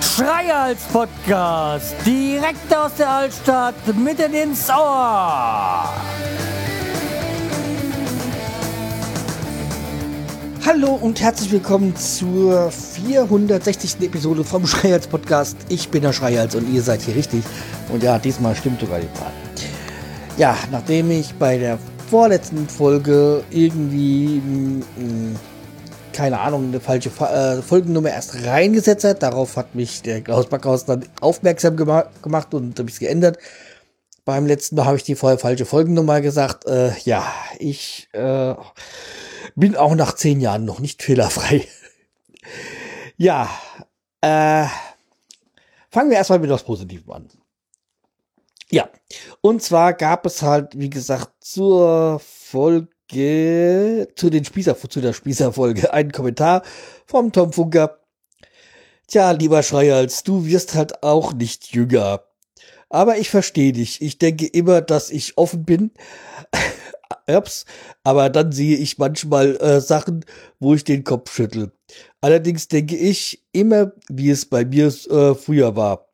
Schreihals Podcast, direkt aus der Altstadt, mitten ins Ohr. Hallo und herzlich willkommen zur 460. Episode vom Schreihals Podcast. Ich bin der Schreihals und ihr seid hier richtig. Und ja, diesmal stimmt sogar die Zahl. Ja, nachdem ich bei der vorletzten Folge irgendwie mh, mh, keine Ahnung, eine falsche äh, Folgennummer erst reingesetzt hat. Darauf hat mich der Klaus Backhaus dann aufmerksam gema gemacht und habe es geändert. Beim letzten Mal habe ich die vorher falsche Folgennummer gesagt. Äh, ja, ich äh, bin auch nach zehn Jahren noch nicht fehlerfrei. ja, äh, fangen wir erstmal mit was Positivem an. Ja, und zwar gab es halt, wie gesagt, zur Folge zu den Spießer, zu der Spießerfolge einen Kommentar vom Tom Funker. Tja, lieber Schreihals, du wirst halt auch nicht jünger. Aber ich verstehe dich. Ich denke immer, dass ich offen bin. Ups, aber dann sehe ich manchmal äh, Sachen, wo ich den Kopf schüttel. Allerdings denke ich immer, wie es bei mir äh, früher war.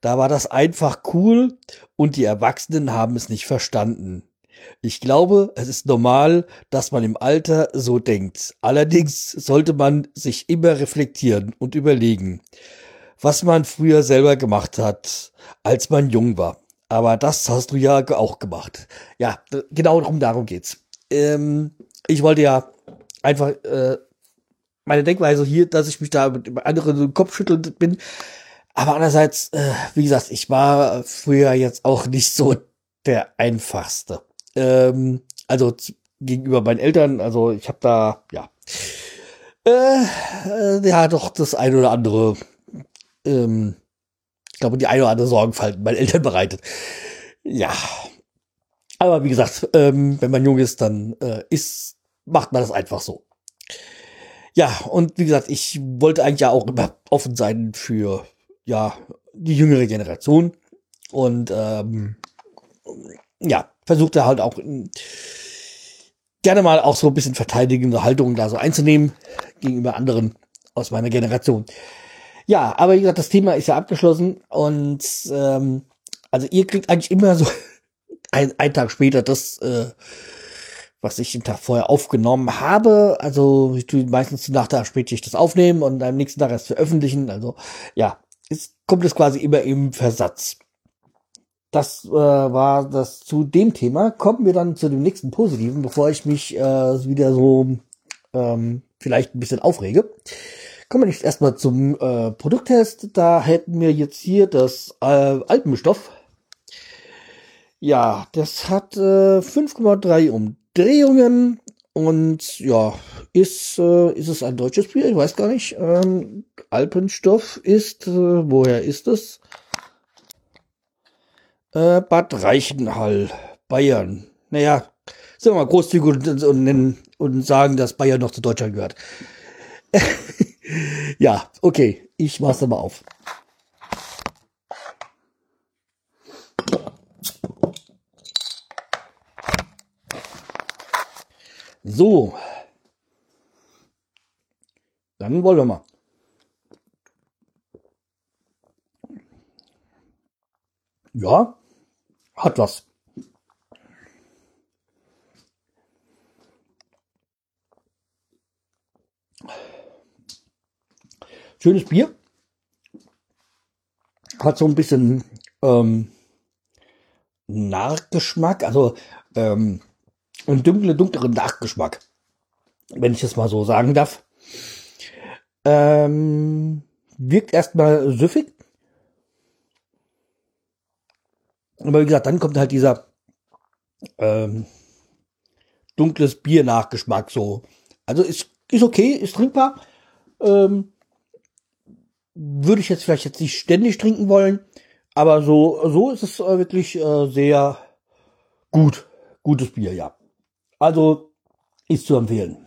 Da war das einfach cool und die Erwachsenen haben es nicht verstanden. Ich glaube, es ist normal, dass man im Alter so denkt. Allerdings sollte man sich immer reflektieren und überlegen, was man früher selber gemacht hat, als man jung war. Aber das hast du ja auch gemacht. Ja, genau darum, geht's. Ähm, ich wollte ja einfach äh, meine Denkweise hier, dass ich mich da mit anderen Kopf schüttelt bin. Aber andererseits, äh, wie gesagt, ich war früher jetzt auch nicht so der einfachste ähm, also gegenüber meinen Eltern, also ich habe da, ja, äh, äh, ja, doch das eine oder andere, ähm, ich glaube, die eine oder andere Sorgenfalt meinen Eltern bereitet. Ja. Aber wie gesagt, ähm, wenn man jung ist, dann äh, ist, macht man das einfach so. Ja, und wie gesagt, ich wollte eigentlich ja auch immer offen sein für, ja, die jüngere Generation. Und ähm, ja, versucht er halt auch gerne mal auch so ein bisschen verteidigende Haltung da so einzunehmen gegenüber anderen aus meiner Generation. Ja, aber wie gesagt, das Thema ist ja abgeschlossen und ähm, also ihr kriegt eigentlich immer so ein, einen Tag später das, äh, was ich den Tag vorher aufgenommen habe. Also ich tue meistens nach der Spätschicht das aufnehmen und am nächsten Tag erst veröffentlichen. Also ja, es kommt es quasi immer im Versatz das äh, war das zu dem Thema. Kommen wir dann zu dem nächsten Positiven, bevor ich mich äh, wieder so ähm, vielleicht ein bisschen aufrege. Kommen wir nicht erstmal zum äh, Produkttest. Da hätten wir jetzt hier das äh, Alpenstoff. Ja, das hat äh, 5,3 Umdrehungen und ja, ist, äh, ist es ein deutsches Bier? Ich weiß gar nicht. Ähm, Alpenstoff ist, äh, woher ist es? Äh, Bad Reichenhall, Bayern. Naja, sind wir mal großzügig und, und, und sagen, dass Bayern noch zu Deutschland gehört. ja, okay, ich mach's aber auf. So. Dann wollen wir. Ja, hat was. Schönes Bier. Hat so ein bisschen ähm, Nachgeschmack, also ähm, einen dunkle, dunkleren Nachgeschmack, wenn ich es mal so sagen darf. Ähm, wirkt erstmal süffig, Aber wie gesagt, dann kommt halt dieser ähm, dunkles Bier-Nachgeschmack so. Also ist, ist okay, ist trinkbar. Ähm, würde ich jetzt vielleicht jetzt nicht ständig trinken wollen, aber so, so ist es äh, wirklich äh, sehr gut. Gutes Bier, ja. Also ist zu empfehlen.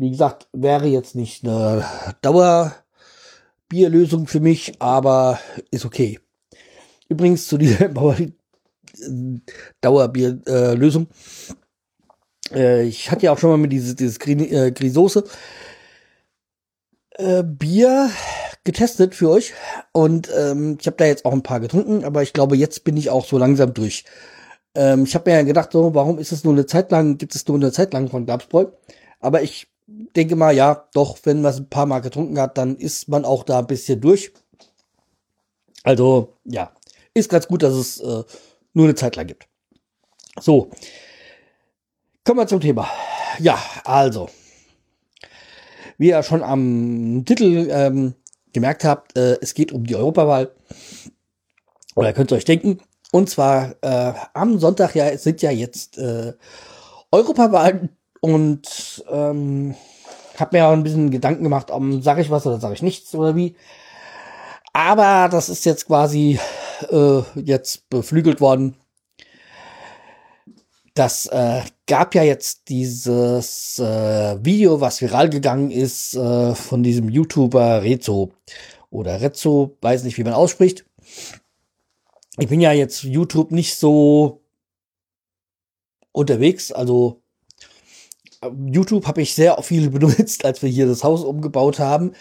Wie gesagt, wäre jetzt nicht eine Dauerbierlösung für mich, aber ist okay. Übrigens zu dieser Dauerbierlösung. Äh, Äh, ich hatte ja auch schon mal mit dieses, dieses äh, Grisose Bier getestet für euch und ähm, ich habe da jetzt auch ein paar getrunken, aber ich glaube, jetzt bin ich auch so langsam durch. Ähm, ich habe mir ja gedacht, so, warum ist es nur eine Zeit lang, gibt es nur eine Zeit lang von Glabsbräu? Aber ich denke mal, ja, doch, wenn man es ein paar Mal getrunken hat, dann ist man auch da ein bisschen durch. Also, ja, ist ganz gut, dass es äh, nur eine Zeit lang gibt. So, kommen wir zum Thema. Ja, also, wie ihr schon am Titel ähm, gemerkt habt, äh, es geht um die Europawahl. Oder könnt ihr euch denken. Und zwar äh, am Sonntag ja sind ja jetzt äh, Europawahlen und ähm, habe mir auch ein bisschen Gedanken gemacht, um sage ich was oder sage ich nichts oder wie. Aber das ist jetzt quasi äh, jetzt beflügelt worden. Das äh, gab ja jetzt dieses äh, Video, was viral gegangen ist, äh, von diesem YouTuber Rezo oder Rezzo, weiß nicht, wie man ausspricht. Ich bin ja jetzt YouTube nicht so unterwegs, also YouTube habe ich sehr viel benutzt, als wir hier das Haus umgebaut haben,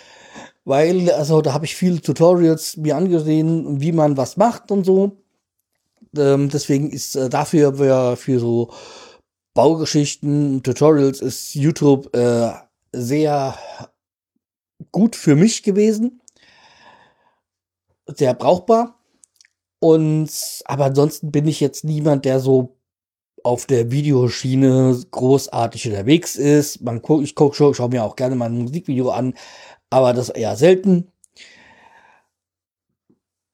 weil also da habe ich viele Tutorials mir angesehen, wie man was macht und so. Ähm, deswegen ist äh, dafür für, für so Baugeschichten, Tutorials ist YouTube äh, sehr gut für mich gewesen, sehr brauchbar. Und aber ansonsten bin ich jetzt niemand, der so auf der Videoschiene großartig unterwegs ist. Man guckt, ich gucke schon, schaue mir auch gerne mal ein Musikvideo an, aber das eher selten.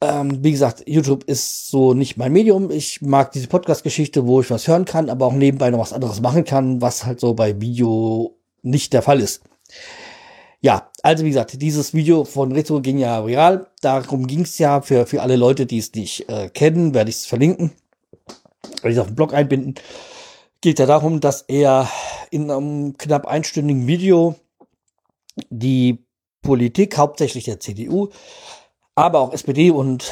Ähm, wie gesagt, YouTube ist so nicht mein Medium. Ich mag diese Podcast-Geschichte, wo ich was hören kann, aber auch nebenbei noch was anderes machen kann, was halt so bei Video nicht der Fall ist. Ja, also wie gesagt, dieses Video von Retro ging ja viral. Darum ging es ja für, für alle Leute, die es nicht äh, kennen, werde ich es verlinken werde ich auf den Blog einbinden, geht ja darum, dass er in einem knapp einstündigen Video die Politik, hauptsächlich der CDU, aber auch SPD und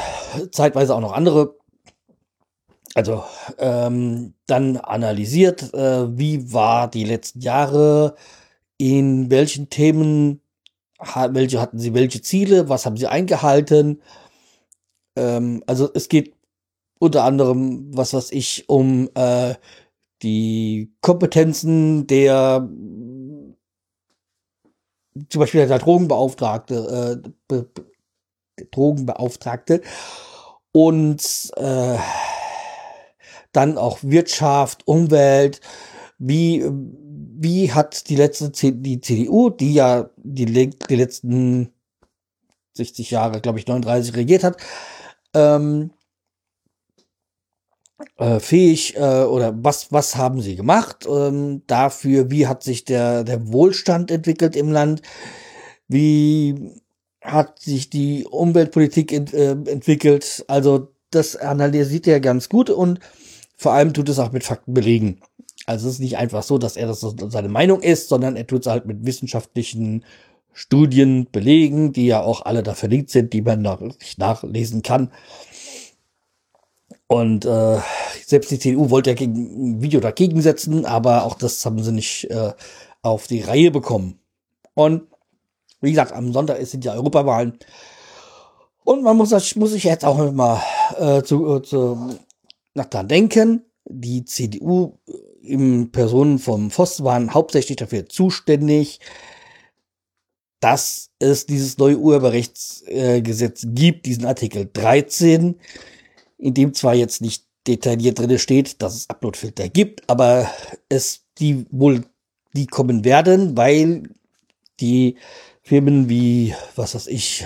zeitweise auch noch andere, also ähm, dann analysiert, äh, wie war die letzten Jahre, in welchen Themen, welche hatten sie welche Ziele, was haben sie eingehalten. Ähm, also es geht unter anderem, was weiß ich, um äh, die Kompetenzen der zum Beispiel der Drogenbeauftragte, äh, Be Be Drogenbeauftragte und äh, dann auch Wirtschaft, Umwelt, wie wie hat die letzte C die CDU, die ja die, die letzten 60 Jahre, glaube ich, 39 regiert hat, ähm, äh, fähig äh, oder was, was haben sie gemacht ähm, dafür? Wie hat sich der, der Wohlstand entwickelt im Land? Wie hat sich die Umweltpolitik ent, äh, entwickelt? Also das analysiert er ganz gut und vor allem tut es auch mit Fakten belegen. Also es ist nicht einfach so, dass er das seine Meinung ist, sondern er tut es halt mit wissenschaftlichen Studien belegen, die ja auch alle da verlinkt sind, die man nicht nachlesen kann. Und äh, selbst die CDU wollte ja gegen, ein Video dagegen setzen, aber auch das haben sie nicht äh, auf die Reihe bekommen. Und wie gesagt, am Sonntag sind ja Europawahlen. Und man muss, muss sich jetzt auch mal äh, zu, äh, zu, nach dran denken. Die CDU im Personen vom Voss waren hauptsächlich dafür zuständig, dass es dieses neue Urheberrechtsgesetz äh, gibt, diesen Artikel 13, in dem zwar jetzt nicht detailliert drin steht, dass es Uploadfilter gibt, aber es die wohl die kommen werden, weil die Firmen wie was weiß ich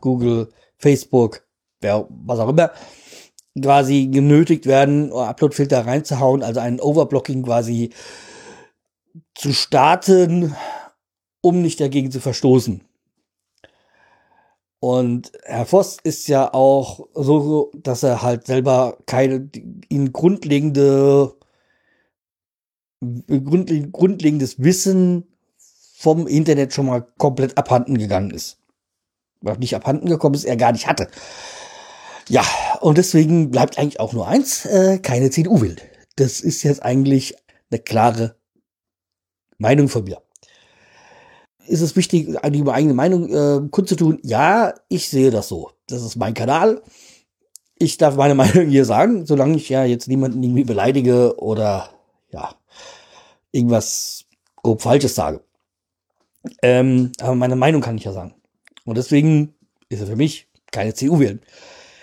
Google, Facebook, wer, was auch immer quasi genötigt werden, Uploadfilter reinzuhauen, also ein Overblocking quasi zu starten, um nicht dagegen zu verstoßen. Und Herr Voss ist ja auch so, dass er halt selber keine ihn grundlegende grund, grundlegendes Wissen vom Internet schon mal komplett abhanden gegangen ist. Was nicht abhanden gekommen ist, er gar nicht hatte. Ja, und deswegen bleibt eigentlich auch nur eins, äh, keine CDU will. Das ist jetzt eigentlich eine klare Meinung von mir. Ist es wichtig, die eigene Meinung äh, kundzutun? Ja, ich sehe das so. Das ist mein Kanal. Ich darf meine Meinung hier sagen, solange ich ja jetzt niemanden irgendwie beleidige oder ja, irgendwas grob Falsches sage. Ähm, aber meine Meinung kann ich ja sagen. Und deswegen ist er für mich keine CDU wählen.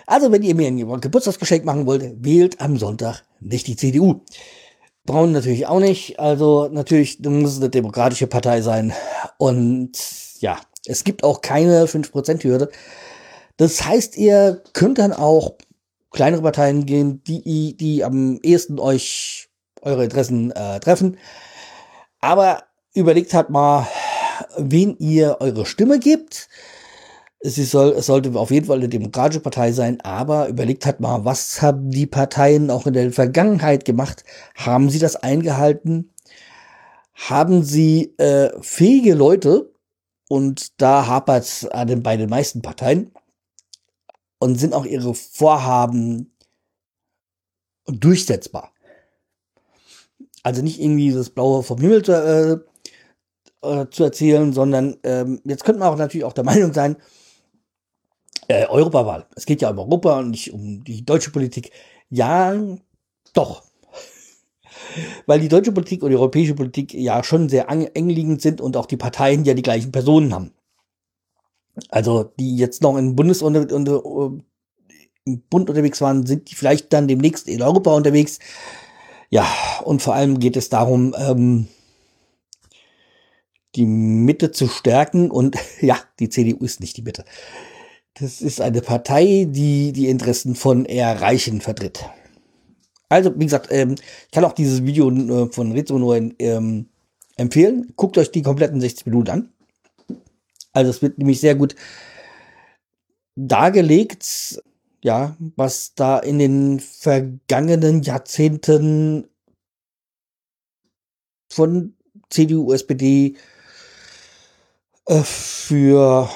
Also, wenn ihr mir ein Geburtstagsgeschenk machen wollt, wählt am Sonntag nicht die CDU. Braun natürlich auch nicht. Also natürlich muss es eine demokratische Partei sein. Und ja, es gibt auch keine 5%-Hürde. Das heißt, ihr könnt dann auch kleinere Parteien gehen, die, die am ehesten euch eure Interessen äh, treffen. Aber überlegt halt mal, wen ihr eure Stimme gebt. Es, soll, es sollte auf jeden Fall eine demokratische Partei sein, aber überlegt halt mal, was haben die Parteien auch in der Vergangenheit gemacht? Haben sie das eingehalten? Haben sie äh, fähige Leute? Und da hapert es bei den meisten Parteien. Und sind auch ihre Vorhaben durchsetzbar? Also nicht irgendwie das Blaue vom Himmel zu, äh, äh, zu erzählen, sondern ähm, jetzt könnte man auch natürlich auch der Meinung sein, äh, Europawahl. Es geht ja um Europa und nicht um die deutsche Politik. Ja, doch. Weil die deutsche Politik und die europäische Politik ja schon sehr eng liegend sind und auch die Parteien ja die gleichen Personen haben. Also die jetzt noch im Bundes unter, unter, im Bund unterwegs waren, sind die vielleicht dann demnächst in Europa unterwegs. Ja, und vor allem geht es darum, ähm, die Mitte zu stärken. Und ja, die CDU ist nicht die Mitte. Das ist eine Partei, die die Interessen von eher Reichen vertritt. Also, wie gesagt, ähm, ich kann auch dieses Video äh, von Rizzo nur ähm, empfehlen. Guckt euch die kompletten 60 Minuten an. Also, es wird nämlich sehr gut dargelegt, ja, was da in den vergangenen Jahrzehnten von CDU, SPD äh, für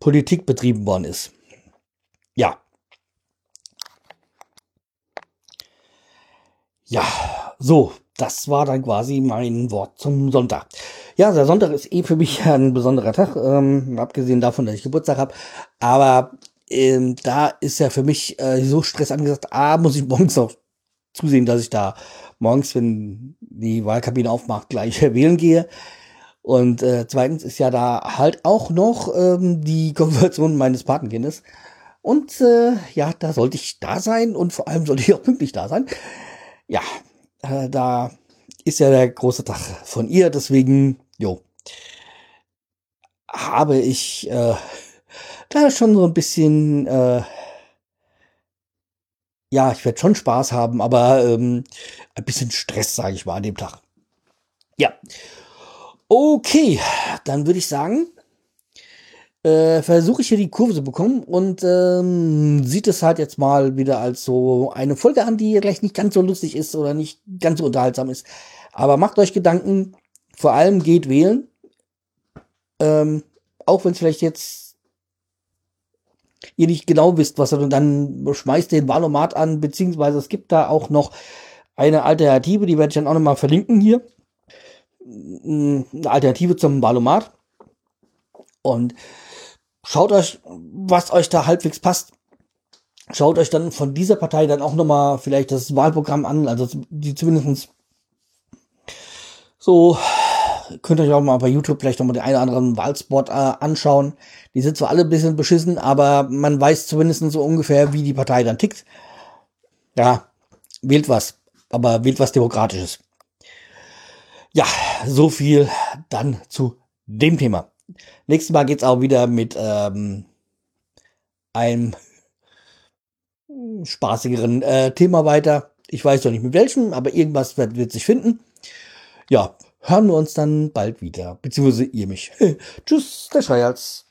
Politik betrieben worden ist. Ja. Ja, so, das war dann quasi mein Wort zum Sonntag. Ja, der Sonntag ist eh für mich ein besonderer Tag, ähm, abgesehen davon, dass ich Geburtstag habe. Aber ähm, da ist ja für mich äh, so Stress angesagt, A, muss ich morgens noch zusehen, dass ich da morgens, wenn die Wahlkabine aufmacht, gleich wählen gehe. Und äh, zweitens ist ja da halt auch noch ähm, die Konfirmation meines Patenkindes. Und äh, ja, da sollte ich da sein und vor allem sollte ich auch pünktlich da sein. Ja, äh, da ist ja der große Tag von ihr, deswegen, jo, habe ich äh, da schon so ein bisschen, äh, ja, ich werde schon Spaß haben, aber ähm, ein bisschen Stress, sage ich mal, an dem Tag. Ja. Okay, dann würde ich sagen, äh, versuche ich hier die Kurve zu bekommen und ähm, sieht es halt jetzt mal wieder als so eine Folge an, die vielleicht nicht ganz so lustig ist oder nicht ganz so unterhaltsam ist. Aber macht euch Gedanken, vor allem geht wählen. Ähm, auch wenn es vielleicht jetzt ihr nicht genau wisst, was er dann schmeißt den Wahlomat an, beziehungsweise es gibt da auch noch eine Alternative, die werde ich dann auch nochmal verlinken hier eine Alternative zum Valomat. Und schaut euch, was euch da halbwegs passt. Schaut euch dann von dieser Partei dann auch nochmal vielleicht das Wahlprogramm an, also die zumindestens so, könnt ihr euch auch mal bei YouTube vielleicht nochmal den einen oder anderen Wahlspot äh, anschauen. Die sind zwar alle ein bisschen beschissen, aber man weiß zumindest so ungefähr, wie die Partei dann tickt. Ja, wählt was, aber wählt was Demokratisches. Ja, so viel dann zu dem Thema. Nächstes Mal geht's auch wieder mit ähm, einem spaßigeren äh, Thema weiter. Ich weiß noch nicht mit welchem, aber irgendwas wird, wird sich finden. Ja, hören wir uns dann bald wieder. Beziehungsweise ihr mich. Tschüss, der Schreihals.